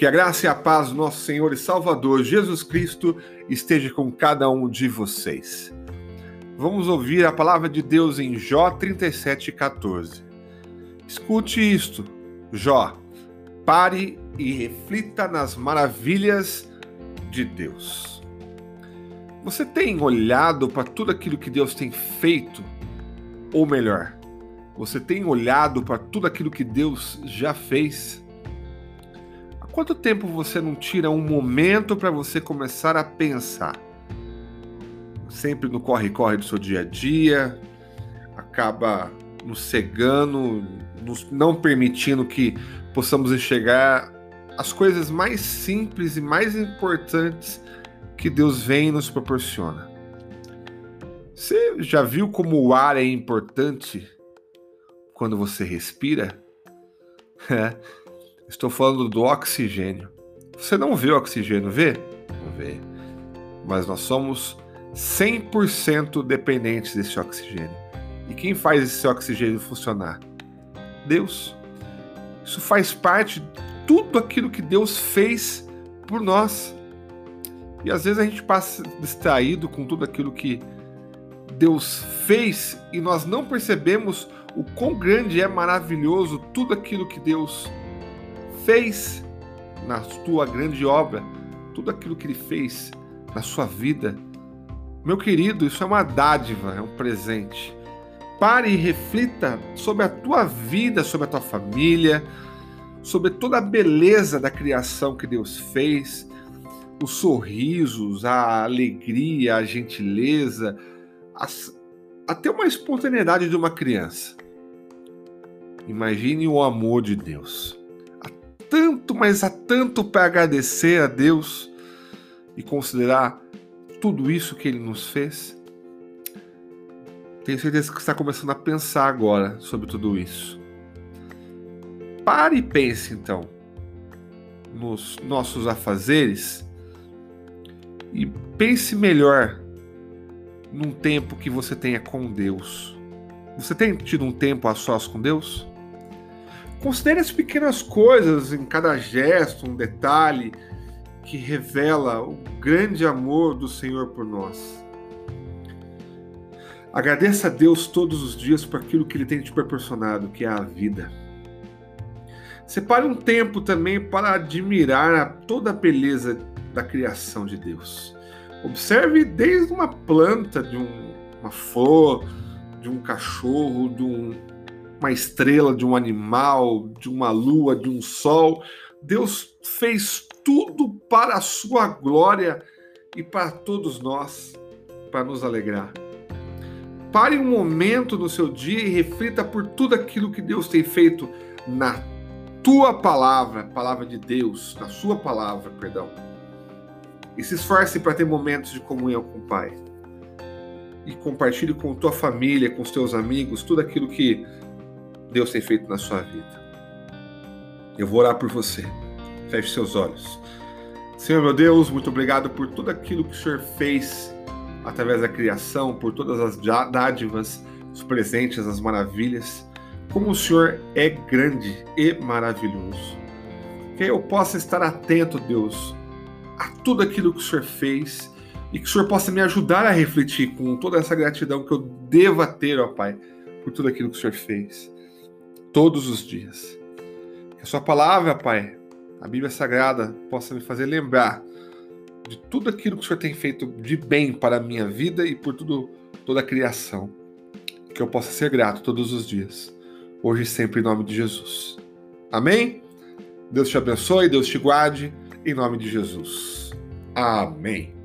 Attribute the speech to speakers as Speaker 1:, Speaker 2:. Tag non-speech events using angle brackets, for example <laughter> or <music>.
Speaker 1: Que a graça e a paz do nosso Senhor e Salvador Jesus Cristo esteja com cada um de vocês. Vamos ouvir a palavra de Deus em Jó 37,14. Escute isto, Jó. Pare e reflita nas maravilhas de Deus. Você tem olhado para tudo aquilo que Deus tem feito? Ou melhor, você tem olhado para tudo aquilo que Deus já fez? Quanto tempo você não tira um momento para você começar a pensar? Sempre no corre-corre do seu dia a dia, acaba nos cegando, nos não permitindo que possamos enxergar as coisas mais simples e mais importantes que Deus vem e nos proporciona. Você já viu como o ar é importante quando você respira? <laughs> Estou falando do oxigênio. Você não vê o oxigênio, vê? Não vê. Mas nós somos 100% dependentes desse oxigênio. E quem faz esse oxigênio funcionar? Deus. Isso faz parte de tudo aquilo que Deus fez por nós. E às vezes a gente passa distraído com tudo aquilo que Deus fez e nós não percebemos o quão grande é maravilhoso tudo aquilo que Deus fez fez na tua grande obra, tudo aquilo que ele fez na sua vida. Meu querido, isso é uma dádiva, é um presente. Pare e reflita sobre a tua vida, sobre a tua família, sobre toda a beleza da criação que Deus fez, os sorrisos, a alegria, a gentileza, as, até uma espontaneidade de uma criança. Imagine o amor de Deus tanto, mas há tanto para agradecer a Deus e considerar tudo isso que Ele nos fez. Tenho certeza que está começando a pensar agora sobre tudo isso. Pare e pense então nos nossos afazeres e pense melhor num tempo que você tenha com Deus. Você tem tido um tempo a sós com Deus? Considere as pequenas coisas em cada gesto, um detalhe que revela o grande amor do Senhor por nós. Agradeça a Deus todos os dias por aquilo que Ele tem te proporcionado, que é a vida. Separe um tempo também para admirar toda a beleza da criação de Deus. Observe desde uma planta, de um, uma flor, de um cachorro, de um, uma estrela, de um animal, de uma lua, de um sol. Deus fez tudo para a sua glória e para todos nós, para nos alegrar. Pare um momento no seu dia e reflita por tudo aquilo que Deus tem feito na tua palavra, palavra de Deus, na sua palavra, perdão. E se esforce para ter momentos de comunhão com o Pai. E compartilhe com tua família, com os teus amigos, tudo aquilo que Deus tem feito na sua vida. Eu vou orar por você. Feche seus olhos. Senhor meu Deus, muito obrigado por tudo aquilo que o Senhor fez através da criação, por todas as dádivas, os presentes, as maravilhas. Como o Senhor é grande e maravilhoso. Que eu possa estar atento, Deus, a tudo aquilo que o Senhor fez e que o Senhor possa me ajudar a refletir com toda essa gratidão que eu deva ter, ó Pai, por tudo aquilo que o Senhor fez todos os dias. Que a Sua palavra, Pai, a Bíblia Sagrada, possa me fazer lembrar de tudo aquilo que o Senhor tem feito de bem para a minha vida e por tudo, toda a criação. Que eu possa ser grato todos os dias, hoje e sempre, em nome de Jesus. Amém? Deus te abençoe, Deus te guarde, em nome de Jesus. Amém.